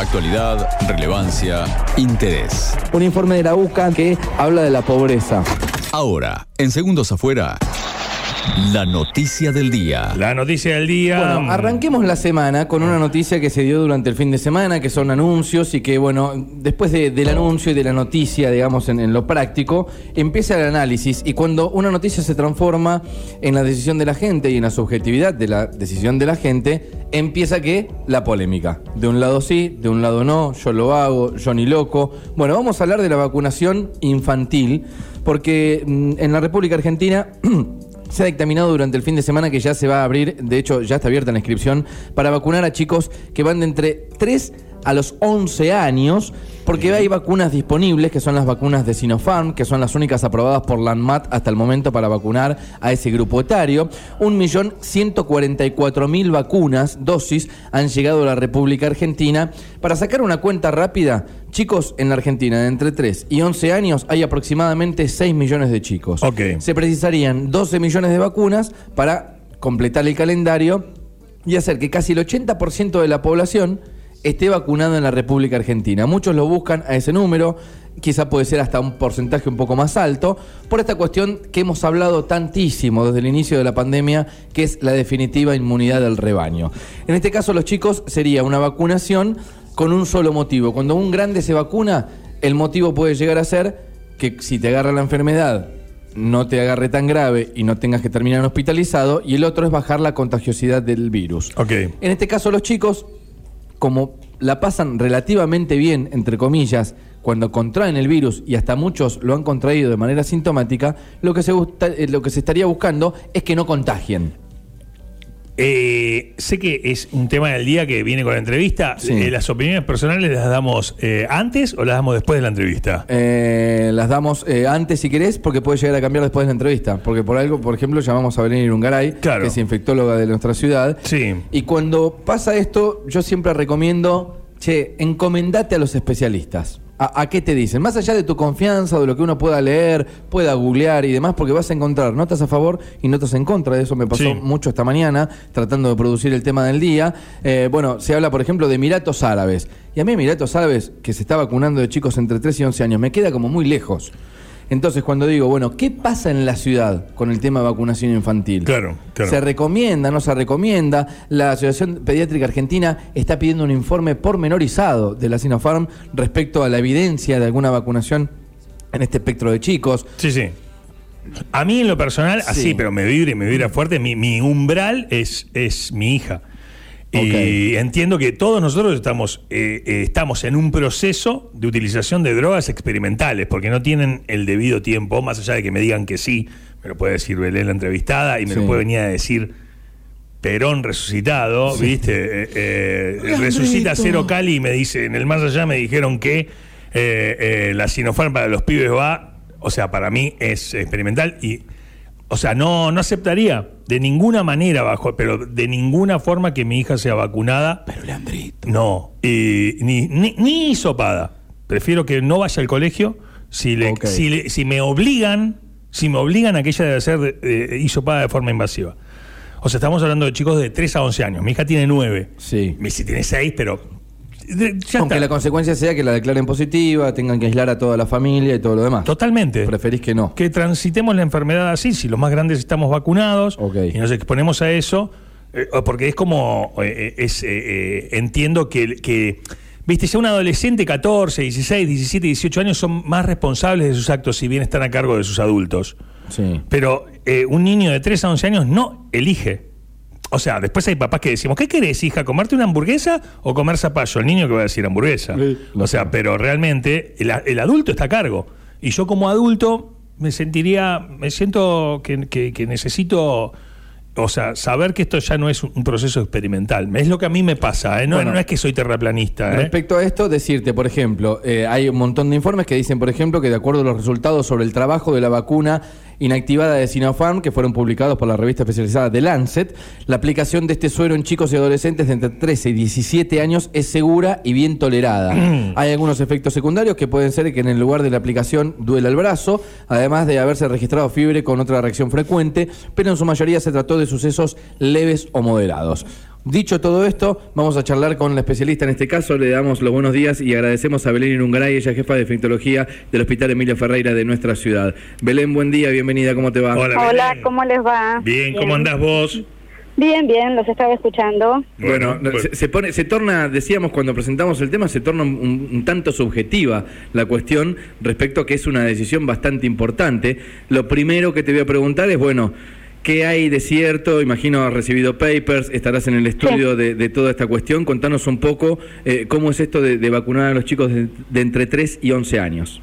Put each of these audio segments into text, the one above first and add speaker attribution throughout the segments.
Speaker 1: Actualidad, relevancia, interés.
Speaker 2: Un informe de la UCA que habla de la pobreza.
Speaker 1: Ahora, en Segundos Afuera, la noticia del día.
Speaker 3: La noticia del día.
Speaker 2: Bueno, arranquemos la semana con una noticia que se dio durante el fin de semana, que son anuncios y que, bueno, después de- del anuncio y de la noticia, digamos, en, en lo práctico, empieza el análisis y cuando una noticia se transforma en la decisión de la gente y en la subjetividad de la decisión de la gente, empieza que la polémica. De un lado sí, de un lado no, yo lo hago, yo ni loco. Bueno, vamos a hablar de la vacunación infantil, porque mm, en la República Argentina... Se ha dictaminado durante el fin de semana que ya se va a abrir, de hecho ya está abierta la inscripción, para vacunar a chicos que van de entre 3 a los 11 años, porque hay vacunas disponibles, que son las vacunas de Sinopharm, que son las únicas aprobadas por la ANMAT hasta el momento para vacunar a ese grupo etario. 1.144.000 vacunas, dosis, han llegado a la República Argentina. Para sacar una cuenta rápida, chicos en la Argentina de entre 3 y 11 años hay aproximadamente 6 millones de chicos. Se precisarían 12 millones de vacunas para completar el calendario y hacer que casi el 80% de la población esté vacunada en la República Argentina. Muchos lo buscan a ese número, quizá puede ser hasta un porcentaje un poco más alto, por esta cuestión que hemos hablado tantísimo desde el inicio de la pandemia, que es la definitiva inmunidad del rebaño. En este caso, los chicos sería una vacunación con un solo motivo. Cuando un grande se vacuna, el motivo puede llegar a ser que si te agarra la enfermedad no te agarre tan grave y no tengas que terminar hospitalizado, y el otro es bajar la contagiosidad del virus.
Speaker 3: Ok.
Speaker 2: En este caso los chicos, como la pasan relativamente bien, entre comillas, cuando contraen el virus y hasta muchos lo han contraído de manera sintomática, lo que se, eh, lo que se estaría buscando es que no contagien.
Speaker 3: Eh, sé que es un tema del día que viene con la entrevista.
Speaker 2: Sí.
Speaker 3: Eh, ¿Las opiniones personales las damos eh, antes o las damos después de la entrevista?
Speaker 2: Eh, las damos antes si querés, porque puede llegar a cambiar después de la entrevista. Porque por algo, por ejemplo, llamamos a Belén Irungaray,
Speaker 3: Claro.
Speaker 2: que es infectóloga de nuestra ciudad.
Speaker 3: Sí.
Speaker 2: Y cuando pasa esto, yo siempre recomiendo, che, encomendate a los especialistas. ¿A, a qué te dicen? Más allá de tu confianza, de lo que uno pueda leer, pueda googlear y demás, porque vas a encontrar notas a favor y notas en contra. De eso me pasó
Speaker 3: Sí.
Speaker 2: mucho esta mañana, tratando de producir el tema del día. Eh, bueno, se habla, por ejemplo, de Emiratos Árabes. Y a mí Emiratos Árabes, que se está vacunando de chicos entre 3 y 11 años, me queda como muy lejos. Entonces, cuando digo, bueno, ¿qué pasa en la ciudad con el tema de vacunación infantil?
Speaker 3: Claro, claro.
Speaker 2: ¿Se recomienda, no se recomienda? La Asociación Pediátrica Argentina está pidiendo un informe pormenorizado de la Sinopharm respecto a la evidencia de alguna vacunación en este espectro de chicos.
Speaker 3: Sí, sí. A mí en lo personal,
Speaker 2: Sí.
Speaker 3: así, pero me vibra y me vibra fuerte, mi, mi umbral es, es mi hija. Y entiendo que todos nosotros estamos, eh, eh, estamos en un proceso de utilización de drogas experimentales, porque no tienen el debido tiempo, más allá de que me digan que sí, me lo puede decir Belén la entrevistada y me
Speaker 2: Sí.
Speaker 3: lo puede venir a decir Perón resucitado, ¿viste? Eh, resucita Cero Cali y me dice, en el más allá me dijeron que la Sinopharm para los pibes va, o sea, para mí es experimental y, o sea, no, no aceptaría de ninguna manera, bajo, pero de ninguna forma que mi hija sea vacunada. Pero Leandrito. No, y ni, ni, ni hisopada. Prefiero que no vaya al colegio. Si, le, si, le- si me obligan, si me obligan a que ella debe ser eh, hisopada de forma invasiva. O sea, estamos hablando de chicos de 3 a 11 años. Mi hija tiene 9.
Speaker 2: Sí.
Speaker 3: Mi si tiene 6, pero. De- Ya
Speaker 2: Aunque
Speaker 3: está.
Speaker 2: la consecuencia sea que la declaren positiva, tengan que aislar a toda la familia y todo lo demás.
Speaker 3: Totalmente.
Speaker 2: Preferís que no.
Speaker 3: Que transitemos la enfermedad así, si los más grandes estamos vacunados y nos exponemos a eso, eh, porque es como, eh, es, eh, eh, entiendo que, que, viste, ya un adolescente, 14, 16, 17, 18 años, son más responsables de sus actos si bien están a cargo de sus adultos.
Speaker 2: Sí.
Speaker 3: Pero un niño de 3 a 11 años no elige. O sea, después hay papás que decimos, ¿qué querés, hija? ¿Comerte una hamburguesa o comer zapallo? El niño que va a decir hamburguesa.
Speaker 2: Sí.
Speaker 3: O sea, pero realmente el, el adulto está a cargo. Y yo como adulto me sentiría, me siento que, que- que necesito, o sea, saber que esto ya no es un proceso experimental. Es lo que a mí me pasa, ¿eh? no,
Speaker 2: Bueno.
Speaker 3: no es que soy terraplanista. ¿eh?
Speaker 2: Respecto a esto, decirte, por ejemplo, eh, hay un montón de informes que dicen, por ejemplo, que de acuerdo a los resultados sobre el trabajo de la vacuna inactivada de Sinopharm, que fueron publicados por la revista especializada The Lancet, la aplicación de este suero en chicos y adolescentes de entre 13 y 17 años es segura y bien tolerada. hay algunos efectos secundarios que pueden ser que en el lugar de la aplicación duela el brazo, además de haberse registrado fiebre con otra reacción frecuente, pero en su mayoría se trató de sucesos leves o moderados. Dicho todo esto, vamos a charlar con la especialista en este caso. Le damos los buenos días y agradecemos a Belén Irungaray, ella jefa de infectología del Hospital Emilio Ferreira de nuestra ciudad. Belén, buen día, bienvenida, ¿cómo te va?
Speaker 3: Hola.
Speaker 4: ¿cómo les va?
Speaker 3: Bien, ¿cómo andás vos?
Speaker 4: Bien, bien, los estaba escuchando.
Speaker 2: Bueno,
Speaker 3: pues-
Speaker 2: se, se pone, se torna, decíamos cuando presentamos el tema, se torna un, un tanto subjetiva la cuestión respecto a que es una decisión bastante importante. Lo primero que te voy a preguntar es, bueno, ¿qué hay de cierto? Imagino has recibido papers, estarás en el estudio de, de toda esta cuestión. Contanos un poco eh, cómo es esto de, de vacunar a los chicos de, de entre 3 y 11 años.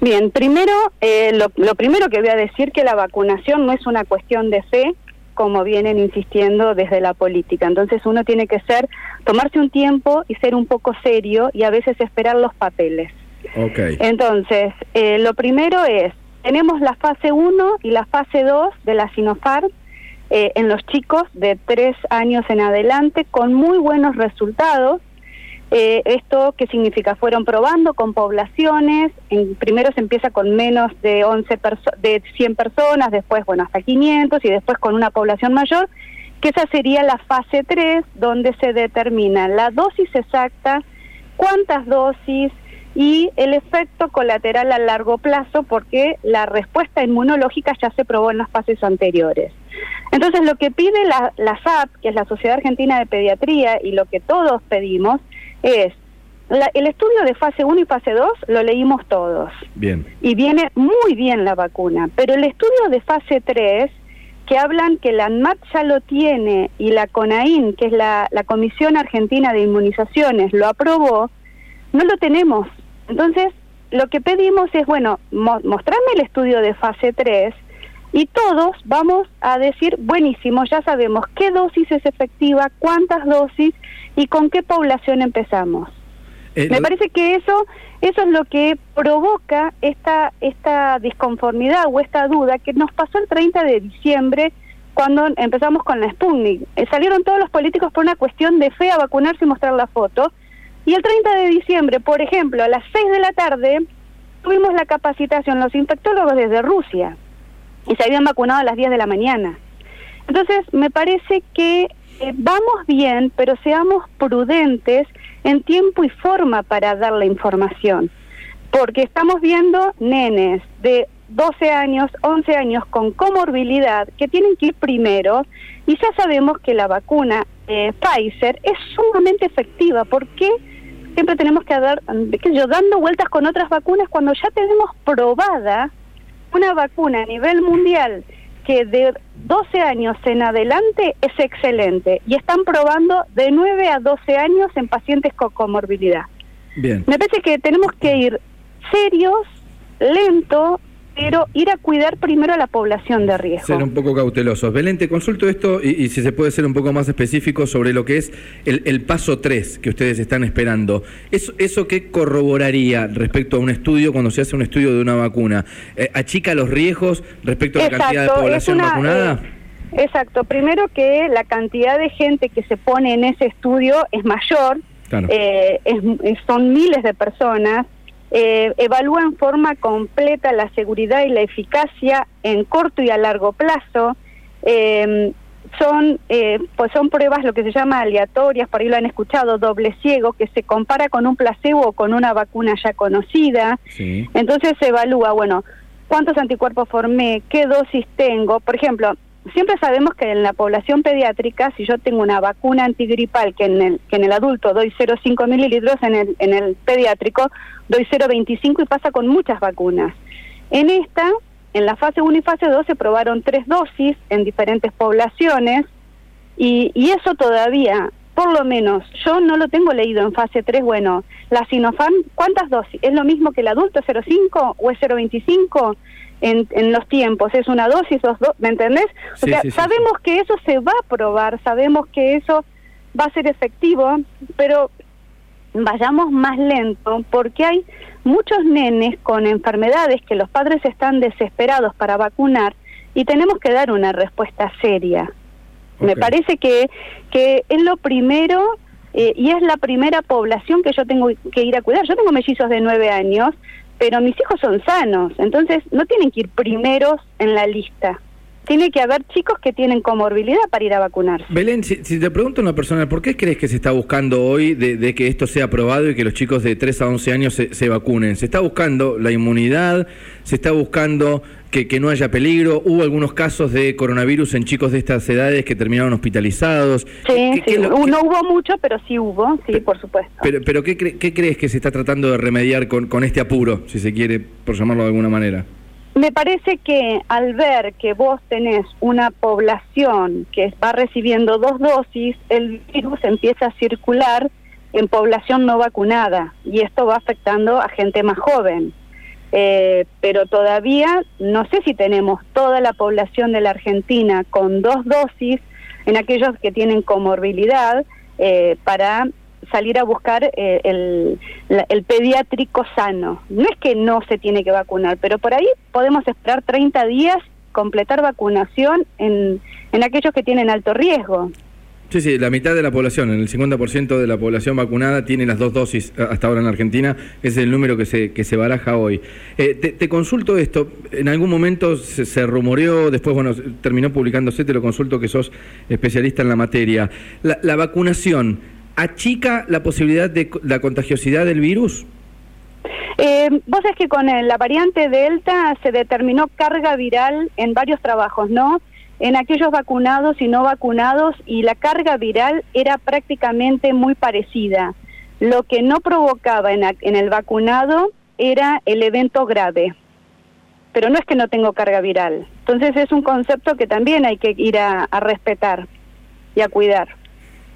Speaker 4: Bien, primero, eh, lo, lo primero que voy a decir que la vacunación no es una cuestión de fe, como vienen insistiendo desde la política. Entonces uno tiene que ser, tomarse un tiempo y ser un poco serio y a veces esperar los papeles.
Speaker 2: Ok.
Speaker 4: Entonces, eh, lo primero es, tenemos la fase 1 y la fase 2 de la Sinopharm eh, en los chicos de 3 años en adelante con muy buenos resultados. Eh, ¿Esto qué significa? Fueron probando con poblaciones, en, primero se empieza con menos de 11 perso- de 100 personas, después, bueno, hasta 500 y después con una población mayor, que esa sería la fase 3, donde se determina la dosis exacta, cuántas dosis y el efecto colateral a largo plazo, porque la respuesta inmunológica ya se probó en las fases anteriores. Entonces, lo que pide la, la SAP, que es la Sociedad Argentina de Pediatría, y lo que todos pedimos, es la- el estudio de fase 1 y fase 2 lo leímos todos
Speaker 2: Bien.
Speaker 4: y viene muy bien la vacuna, pero el estudio de fase 3, que hablan que la ANMAT ya lo tiene y la CONAIN, que es la, la Comisión Argentina de Inmunizaciones, lo aprobó, no lo tenemos. Entonces, lo que pedimos es, bueno, mo- mostrarme el estudio de fase 3 y todos vamos a decir, buenísimo, ya sabemos qué dosis es efectiva, cuántas dosis y con qué población empezamos.
Speaker 2: Eh,
Speaker 4: Me
Speaker 2: lo-
Speaker 4: parece que eso eso es lo que provoca esta esta disconformidad o esta duda que nos pasó el 30 de diciembre cuando empezamos con la Sputnik. Eh, salieron todos los políticos por una cuestión de fe a vacunarse y mostrar la foto. Y el 30 de diciembre, por ejemplo, a las 6 de la tarde, tuvimos la capacitación los infectólogos desde Rusia y se habían vacunado a las 10 de la mañana. Entonces, me parece que eh, vamos bien, pero seamos prudentes en tiempo y forma para dar la información. Porque estamos viendo nenes de 12 años, 11 años con comorbilidad que tienen que ir primero y ya sabemos que la vacuna eh, Pfizer es sumamente efectiva. ¿Por qué siempre tenemos que dar, yo, dando vueltas con otras vacunas cuando ya tenemos probada una vacuna a nivel mundial que de 12 años en adelante es excelente y están probando de 9 a 12 años en pacientes con comorbilidad.
Speaker 2: Bien.
Speaker 4: Me parece que tenemos que ir serios, lento, pero ir a cuidar primero a la población de riesgo.
Speaker 2: Ser un poco cautelosos. Belén, te consulto esto y, y si se puede ser un poco más específico sobre lo que es el, el paso 3 que ustedes están esperando. ¿Eso, ¿Eso qué corroboraría respecto a un estudio cuando se hace un estudio de una vacuna? Eh, ¿Achica los riesgos respecto a la cantidad de población
Speaker 4: una,
Speaker 2: vacunada?
Speaker 4: eh, exacto, primero que la cantidad de gente que se pone en ese estudio es mayor,
Speaker 2: Claro.
Speaker 4: eh, es- son miles de personas, eh, evalúa en forma completa la seguridad y la eficacia en corto y a largo plazo. eh, son eh, pues son pruebas lo que se llama aleatorias, por ahí lo han escuchado, doble ciego, que se compara con un placebo o con una vacuna ya conocida.
Speaker 2: Sí.
Speaker 4: Entonces se evalúa, bueno, cuántos anticuerpos formé, qué dosis tengo. Por ejemplo, siempre sabemos que en la población pediátrica, si yo tengo una vacuna antigripal que en el, que en el adulto doy 0,5 mililitros, en el, en el pediátrico doy 0,25 y pasa con muchas vacunas. En esta, en la fase 1 y fase 2 se probaron tres dosis en diferentes poblaciones y, y eso todavía, por lo menos, yo no lo tengo leído en fase 3. Bueno, la Sinopharm, ¿cuántas dosis? ¿Es lo mismo que el adulto 0,5 o es 0,25 en, en los tiempos? ¿Es una dosis, dos do- ¿Me entendés? O sea,
Speaker 2: sí, sí,
Speaker 4: sabemos que eso se va a probar, sabemos que eso va a ser efectivo, pero vayamos más lento porque hay muchos nenes con enfermedades que los padres están desesperados para vacunar y tenemos que dar una respuesta seria. Me parece que, que es lo primero eh, y es la primera población que yo tengo que ir a cuidar. Yo tengo mellizos de nueve años, pero mis hijos son sanos, entonces no tienen que ir primeros en la lista. Tiene que haber chicos que tienen comorbilidad para ir a vacunarse.
Speaker 2: Belén, si, te pregunto una persona, ¿por qué crees que se está buscando hoy de, que esto sea aprobado y que los chicos de 3 a 11 años se, vacunen? ¿Se está buscando la inmunidad? ¿Se está buscando que, no haya peligro? ¿Hubo algunos casos de coronavirus en chicos de estas edades que terminaron hospitalizados?
Speaker 4: Sí, sí. no hubo mucho, pero sí hubo, sí, por supuesto.
Speaker 2: Pero, pero ¿qué, ¿qué, crees que se está tratando de remediar con, con este apuro, si se quiere, por llamarlo de alguna manera?
Speaker 4: Me parece que al ver que vos tenés una población que va recibiendo dos dosis, el virus empieza a circular en población no vacunada y esto va afectando a gente más joven. Eh, pero todavía no sé si tenemos toda la población de la Argentina con dos dosis en aquellos que tienen comorbilidad eh, para salir a buscar eh, el, el, pediátrico sano. No es que no se tiene que vacunar, pero por ahí podemos esperar 30 días, completar vacunación en, en aquellos que tienen alto riesgo.
Speaker 2: Sí, sí, la mitad de la población, el 50% de la población vacunada tiene las dos dosis hasta ahora en Argentina, ese es el número que se, que se baraja hoy. Eh, te, consulto esto, en algún momento se, rumoreó, después bueno, terminó publicándose, te lo consulto que sos especialista en la materia. La vacunación, achica la posibilidad de la contagiosidad del virus?
Speaker 4: Eh, vos es que con la variante Delta se determinó carga viral en varios trabajos, ¿no? En aquellos vacunados y no vacunados y la carga viral era prácticamente muy parecida. Lo que no provocaba en, el vacunado era el evento grave, pero no es que no tengo carga viral. Entonces es un concepto que también hay que ir a respetar y a cuidar.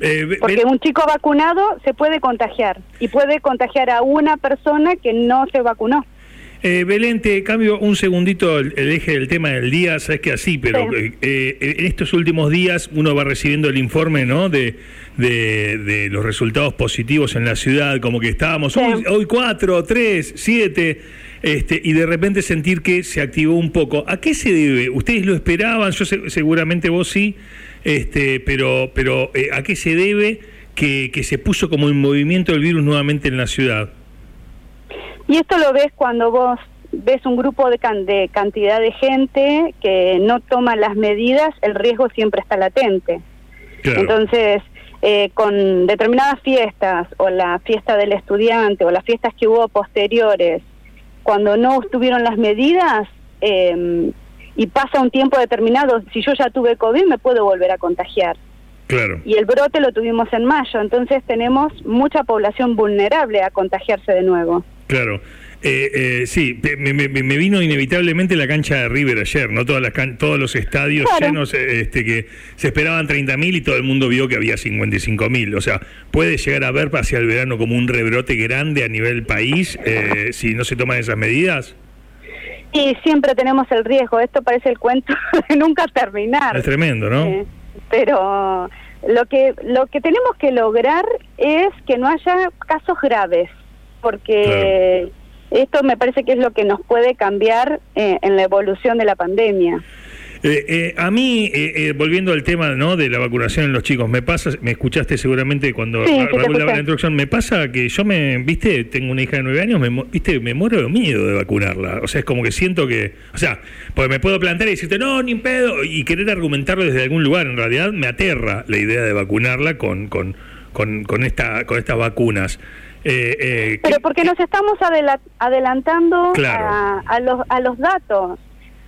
Speaker 4: Eh, Porque un chico vacunado se puede contagiar y puede contagiar a una persona que no se vacunó.
Speaker 3: Eh, Belén, te cambio un segundito el, eje del tema del día, sabes que así, pero eh, eh, en estos últimos días uno va recibiendo el informe ¿no? de, de, los resultados positivos en la ciudad, como que estábamos hoy, hoy cuatro, tres, siete, este, y de repente sentir que se activó un poco. ¿A qué se debe? ¿Ustedes lo esperaban? Yo seguramente vos sí. Este, pero, pero eh, ¿a qué se debe que, que se puso como en movimiento el virus nuevamente en la ciudad?
Speaker 4: Y esto lo ves cuando vos ves un grupo de, de, cantidad de gente que no toma las medidas, el riesgo siempre está latente. Entonces, eh, con determinadas fiestas, o la fiesta del estudiante, o las fiestas que hubo posteriores, cuando no tuvieron las medidas, eh, y pasa un tiempo determinado, si yo ya tuve COVID me puedo volver a contagiar.
Speaker 3: Claro.
Speaker 4: Y el brote lo tuvimos en mayo, entonces tenemos mucha población vulnerable a contagiarse de nuevo.
Speaker 3: Claro. Eh, eh, sí, me, vino inevitablemente la cancha de River ayer, ¿no? Todas las todos los estadios llenos, eh, este, que se esperaban 30.000 y todo el mundo vio que había 55.000. O sea, puede llegar a ver hacia el verano como un rebrote grande a nivel país eh, si no se toman esas medidas.
Speaker 4: Y siempre tenemos el riesgo, esto parece el cuento de nunca terminar.
Speaker 3: Es tremendo, ¿no? Eh,
Speaker 4: pero lo que lo que tenemos que lograr es que no haya casos graves, porque esto me parece que es lo que nos puede cambiar eh, en la evolución de la pandemia.
Speaker 3: Eh, eh, a mí, eh, volviendo al tema ¿no? de la vacunación en los chicos, me pasa, me escuchaste seguramente cuando
Speaker 4: sí,
Speaker 3: la, introducción, me pasa que yo me, viste, tengo una hija de nueve años, me, viste, me muero de miedo de vacunarla. O sea, es como que siento que, o sea, pues me puedo plantear y decirte, no, ni pedo, y querer argumentarlo desde algún lugar. En realidad me aterra la idea de vacunarla con, con, con, con, esta, con estas vacunas.
Speaker 4: Pero porque nos estamos adelantando a, los, a los datos.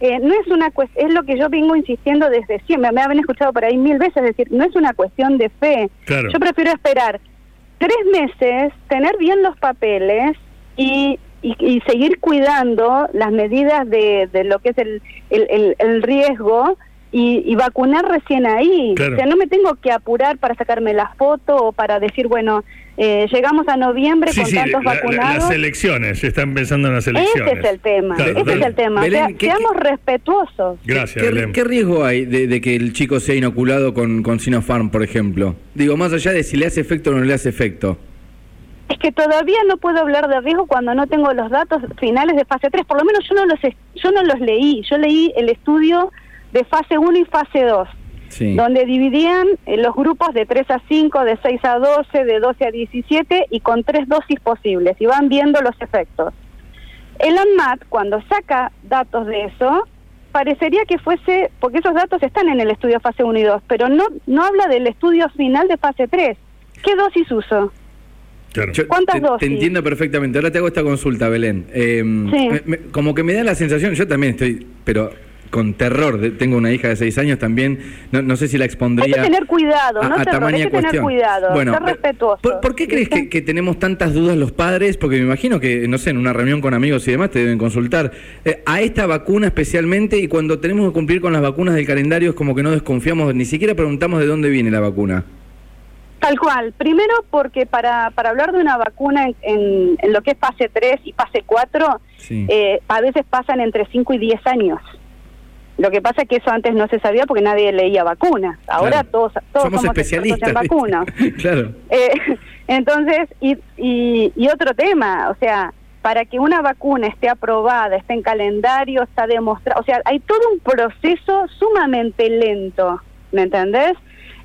Speaker 4: Eh, no es una es lo que yo vengo insistiendo desde siempre, me habían escuchado por ahí mil veces decir, no es una cuestión de fe. Yo prefiero esperar tres meses, tener bien los papeles y, y, seguir cuidando las medidas de, de lo que es el, el, el riesgo y, vacunar recién ahí. O sea, no me tengo que apurar para sacarme la foto o para decir, bueno, eh, llegamos a noviembre con tantos vacunados.
Speaker 3: las elecciones, se están pensando en las elecciones.
Speaker 4: Ese es el tema, ese es el tema. seamos respetuosos.
Speaker 3: Gracias,
Speaker 2: ¿Qué, ¿Qué, riesgo hay de, que el chico sea inoculado con, con Sinopharm, por ejemplo? Digo, más allá de si le hace efecto o no le hace efecto.
Speaker 4: Es que todavía no puedo hablar de riesgo cuando no tengo los datos finales de fase 3. Por lo menos yo no los, yo no los leí. Yo leí el estudio de fase 1 y fase 2, donde dividían eh, los grupos de 3 a 5, de 6 a 12, de 12 a 17 y con tres dosis posibles, y van viendo los efectos. El ANMAT, cuando saca datos de eso, parecería que fuese, porque esos datos están en el estudio fase 1 y 2, pero no, no habla del estudio final de fase 3. ¿Qué dosis uso?
Speaker 3: Claro.
Speaker 2: Yo
Speaker 4: ¿Cuántas
Speaker 2: te,
Speaker 4: dosis?
Speaker 2: te entiendo perfectamente. Ahora te hago esta consulta, Belén. Eh,
Speaker 4: Sí.
Speaker 2: me- me- como que me da la sensación, yo también estoy, pero con terror. de- tengo una hija de seis años también. No, no sé si la expondría.
Speaker 4: Hay que tener cuidado,
Speaker 2: a-
Speaker 4: no
Speaker 2: a
Speaker 4: terror, hay que tener
Speaker 2: cuestión.
Speaker 4: cuidado,
Speaker 2: Bueno,
Speaker 4: ser respetuoso.
Speaker 2: ¿Por, por qué crees que, que tenemos tantas dudas los padres? Porque me imagino que, no sé, en una reunión con amigos y demás te deben consultar. eh, a esta vacuna especialmente, y cuando tenemos que cumplir con las vacunas del calendario, es como que no desconfiamos, ni siquiera preguntamos de dónde viene la vacuna.
Speaker 4: Tal cual. Primero porque para, para hablar de una vacuna en, en- en lo que es fase 3 y fase 4,
Speaker 2: Sí.
Speaker 4: eh, a veces pasan entre 5 y 10 años. Lo que pasa es que eso antes no se sabía porque nadie leía vacunas. Ahora
Speaker 2: Claro.
Speaker 4: todos, todos
Speaker 2: somos, especialistas.
Speaker 4: en vacunas.
Speaker 2: claro.
Speaker 4: Eh, entonces, y, y, y otro tema, o sea, para que una vacuna esté aprobada, esté en calendario, está demostrado, o sea, hay todo un proceso sumamente lento, ¿me entendés?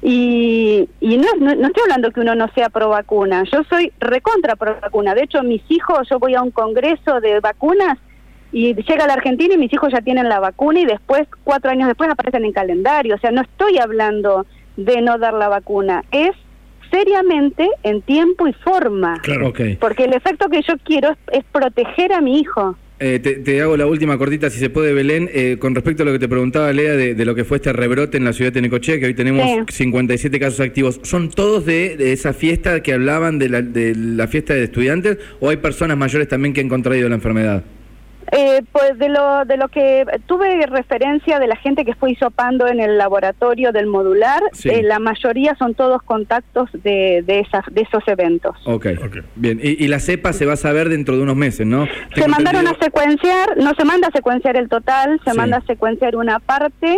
Speaker 4: Y, y no, no, no estoy hablando que uno no sea pro vacuna, yo soy recontra pro vacuna, de hecho mis hijos, yo voy a un congreso de vacunas y llega a la Argentina y mis hijos ya tienen la vacuna y después, cuatro años después, aparecen en calendario. O sea, no estoy hablando de no dar la vacuna, es seriamente en tiempo y forma.
Speaker 3: Claro.
Speaker 2: Ok.
Speaker 4: Porque el efecto que yo quiero es, es proteger a mi hijo.
Speaker 2: Eh, te, te hago la última cortita, si se puede, Belén, eh, con respecto a lo que te preguntaba Lea de, de lo que fue este rebrote en la ciudad de Necochea, que hoy tenemos
Speaker 4: Sí.
Speaker 2: 57 casos activos. ¿Son todos de, de esa fiesta que hablaban de la, de la fiesta de estudiantes o hay personas mayores también que han contraído la enfermedad?
Speaker 4: Eh, pues de lo, de lo que tuve referencia de la gente que fue hisopando en el laboratorio del modular,
Speaker 2: Sí.
Speaker 4: eh, la mayoría son todos contactos de, de, esas, de esos eventos.
Speaker 2: Ok,
Speaker 3: Ok.
Speaker 2: bien. Y, y la cepa se va a saber dentro de unos meses, ¿no?
Speaker 4: Se mandaron a secuenciar, no se manda a secuenciar el total, se
Speaker 2: Sí.
Speaker 4: manda a secuenciar una parte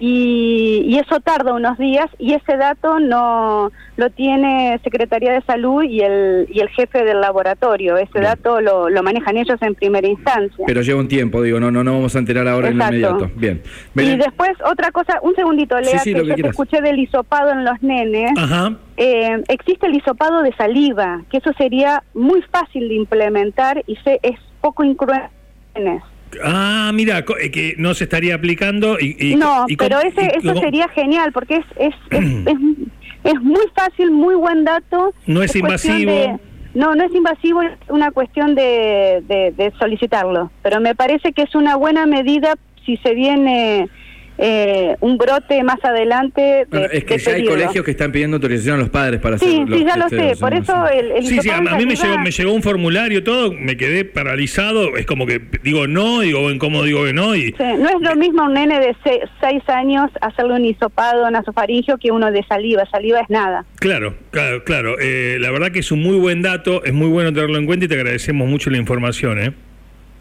Speaker 4: y, y eso tarda unos días y ese dato no lo tiene Secretaría de Salud y el, y el jefe del laboratorio. Ese
Speaker 2: Bien.
Speaker 4: dato lo, lo manejan ellos en primera instancia.
Speaker 2: Pero lleva un tiempo, digo, no, no, no vamos a enterar ahora en lo inmediato. Bien.
Speaker 4: y después otra cosa, un segundito, Lea,
Speaker 2: Sí, sí,
Speaker 4: que
Speaker 2: lo que
Speaker 4: yo te escuché del hisopado en los nenes.
Speaker 3: Ajá.
Speaker 4: Eh, existe el hisopado de saliva, que eso sería muy fácil de implementar y se, es poco incruento.
Speaker 3: Ah, mira, eh, que no se estaría aplicando y... y-
Speaker 4: no,
Speaker 3: y
Speaker 4: pero ese, eso sería genial porque es es, es, es, es muy fácil, muy buen dato.
Speaker 3: No es invasivo.
Speaker 4: de- no, no es invasivo, es una cuestión de, de, de solicitarlo. Pero me parece que es una buena medida si se viene eh, un brote más adelante. De,
Speaker 2: bueno, es que
Speaker 4: de
Speaker 2: ya hay colegios que están pidiendo autorización a los padres para
Speaker 4: Sí,
Speaker 2: hacer
Speaker 4: sí,
Speaker 2: los
Speaker 4: ya lo sé. Por eso el, el
Speaker 3: Sí, sí, a, a mí me llegó, me llegó un formulario, todo, me quedé paralizado, es como que digo no, digo incómodo, digo que no, y
Speaker 4: Sí, no es lo mismo un nene de se- seis años hacerle un hisopado nasofaringio que uno de saliva. Saliva es nada.
Speaker 3: claro, claro, claro, eh, la verdad que es un muy buen dato, es muy bueno tenerlo en cuenta y te agradecemos mucho la información, ¿eh?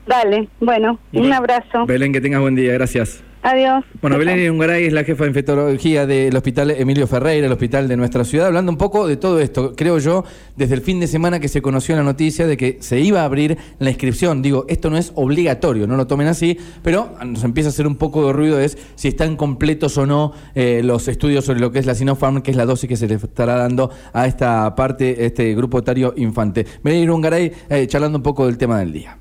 Speaker 4: Dale, bueno, un
Speaker 3: Bueno,
Speaker 4: abrazo.
Speaker 2: Belén, que tengas buen día, gracias.
Speaker 4: Adiós.
Speaker 2: Bueno. Belén Ungaray es la jefa de infectología del Hospital Emilio Ferreira, el hospital de nuestra ciudad, hablando un poco de todo esto. Creo yo, desde el fin de semana que se conoció la noticia de que se iba a abrir la inscripción. Digo, esto no es obligatorio, no lo tomen así, pero nos empieza a hacer un poco de ruido es si están completos o no eh, los estudios sobre lo que es la Sinopharm, que es la dosis que se le estará dando a esta parte, este grupo etario infante. Belén Ungaray, eh, charlando un poco del tema del día.